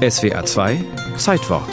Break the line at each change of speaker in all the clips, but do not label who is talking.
SWR 2 Zeitwort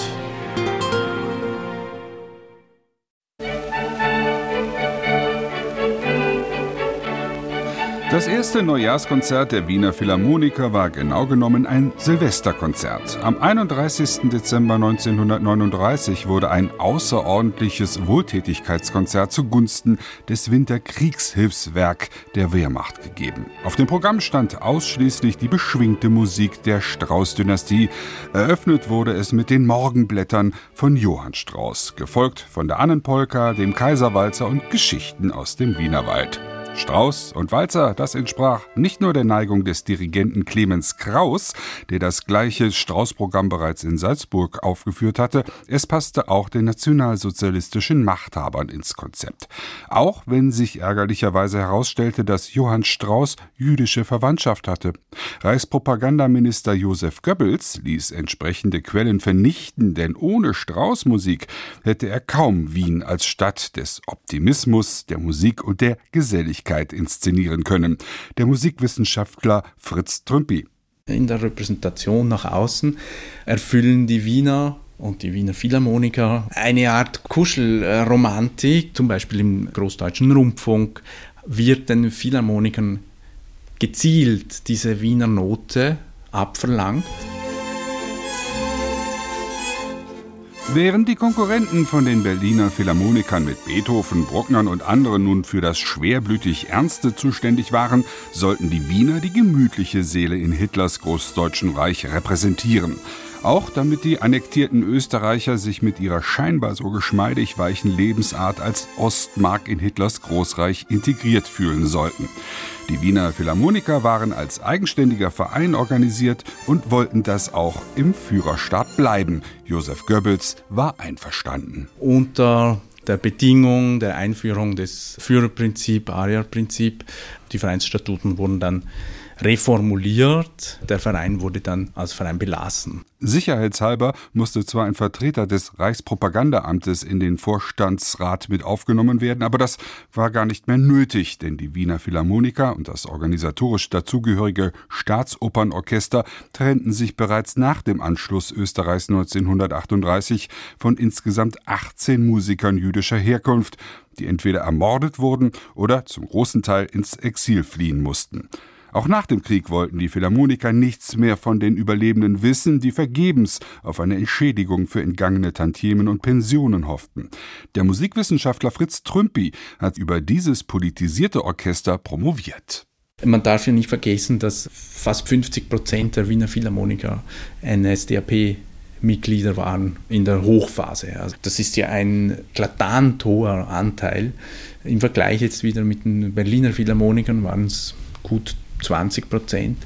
Das erste Neujahrskonzert der Wiener Philharmoniker war genau genommen ein Silvesterkonzert. Am 31. Dezember 1939 wurde ein außerordentliches Wohltätigkeitskonzert zugunsten des Winterkriegshilfswerk der Wehrmacht gegeben. Auf dem Programm stand ausschließlich die beschwingte Musik der Strauß-Dynastie. Eröffnet wurde es mit den Morgenblättern von Johann Strauß, gefolgt von der Annenpolka, dem Kaiserwalzer und Geschichten aus dem Wienerwald. Strauß und Walzer, das entsprach nicht nur der Neigung des Dirigenten Clemens Kraus, der das gleiche Strauß-Programm bereits in Salzburg aufgeführt hatte, es passte auch den nationalsozialistischen Machthabern ins Konzept. Auch wenn sich ärgerlicherweise herausstellte, dass Johann Strauß jüdische Verwandtschaft hatte. Reichspropagandaminister Josef Goebbels ließ entsprechende Quellen vernichten, denn ohne Strauß-Musik hätte er kaum Wien als Stadt des Optimismus, der Musik und der Geselligkeit Öffentlichkeit inszenieren können. Der Musikwissenschaftler Fritz Trümpi.
In der Repräsentation nach außen erfüllen die Wiener und die Wiener Philharmoniker eine Art Kuschelromantik, zum Beispiel im Großdeutschen Rundfunk wird den Philharmonikern gezielt diese Wiener Note abverlangt.
Während die Konkurrenten von den Berliner Philharmonikern mit Beethoven, Brucknern und anderen nun für das schwerblütig Ernste zuständig waren, sollten die Wiener die gemütliche Seele in Hitlers Großdeutschen Reich repräsentieren. Auch damit die annektierten Österreicher sich mit ihrer scheinbar so geschmeidig weichen Lebensart als Ostmark in Hitlers Großreich integriert fühlen sollten. Die Wiener Philharmoniker waren als eigenständiger Verein organisiert und wollten das auch im Führerstaat bleiben. Josef Goebbels war einverstanden.
Unter der Bedingung der Einführung des Führerprinzip, Aria-Prinzip, die Vereinsstatuten wurden dann reformuliert. Der Verein wurde dann als Verein belassen.
Sicherheitshalber musste zwar ein Vertreter des Reichspropagandaamtes in den Vorstandsrat mit aufgenommen werden, aber das war gar nicht mehr nötig, denn die Wiener Philharmoniker und das organisatorisch dazugehörige Staatsopernorchester trennten sich bereits nach dem Anschluss Österreichs 1938 von insgesamt 18 Musikern jüdischer Herkunft, die entweder ermordet wurden oder zum großen Teil ins Exil fliehen mussten. Auch nach dem Krieg wollten die Philharmoniker nichts mehr von den Überlebenden wissen, die vergebens auf eine Entschädigung für entgangene Tantiemen und Pensionen hofften. Der Musikwissenschaftler Fritz Trümpi hat über dieses politisierte Orchester promoviert.
Man darf ja nicht vergessen, dass fast 50 Prozent der Wiener Philharmoniker NSDAP Mitglieder waren in der Hochphase. Also das ist ja ein klatant hoher Anteil. Im Vergleich jetzt wieder mit den Berliner Philharmonikern waren es gut 20 Prozent.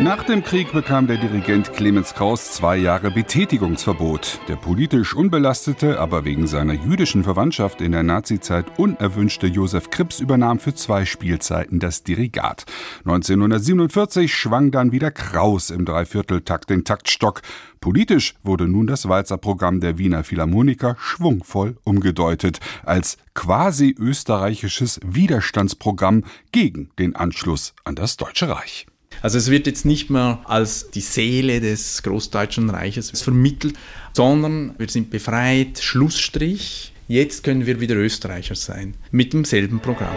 Nach dem Krieg bekam der Dirigent Clemens Kraus zwei Jahre Betätigungsverbot. Der politisch unbelastete, aber wegen seiner jüdischen Verwandtschaft in der Nazizeit unerwünschte Josef Krips übernahm für zwei Spielzeiten das Dirigat. 1947 schwang dann wieder Kraus im Dreivierteltakt den Taktstock. Politisch wurde nun das Walzerprogramm der Wiener Philharmoniker schwungvoll umgedeutet als quasi österreichisches Widerstandsprogramm gegen den Anschluss an das Deutsche Reich.
Also es wird jetzt nicht mehr als die Seele des Großdeutschen Reiches vermittelt, sondern wir sind befreit, Schlussstrich. Jetzt können wir wieder Österreicher sein, mit demselben Programm.